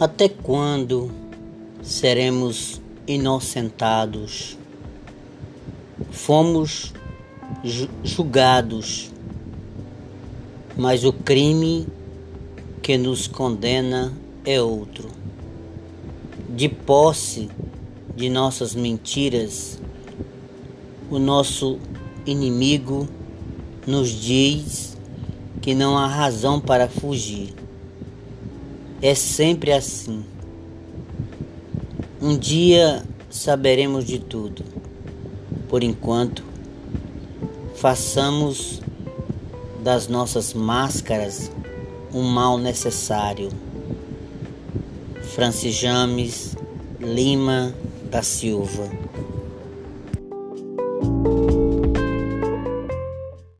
Até quando seremos inocentados? Fomos julgados, mas o crime que nos condena é outro. De posse de nossas mentiras, o nosso inimigo nos diz que não há razão para fugir. É sempre assim. Um dia saberemos de tudo. Por enquanto, façamos das nossas máscaras um mal necessário. Francis James Lima da Silva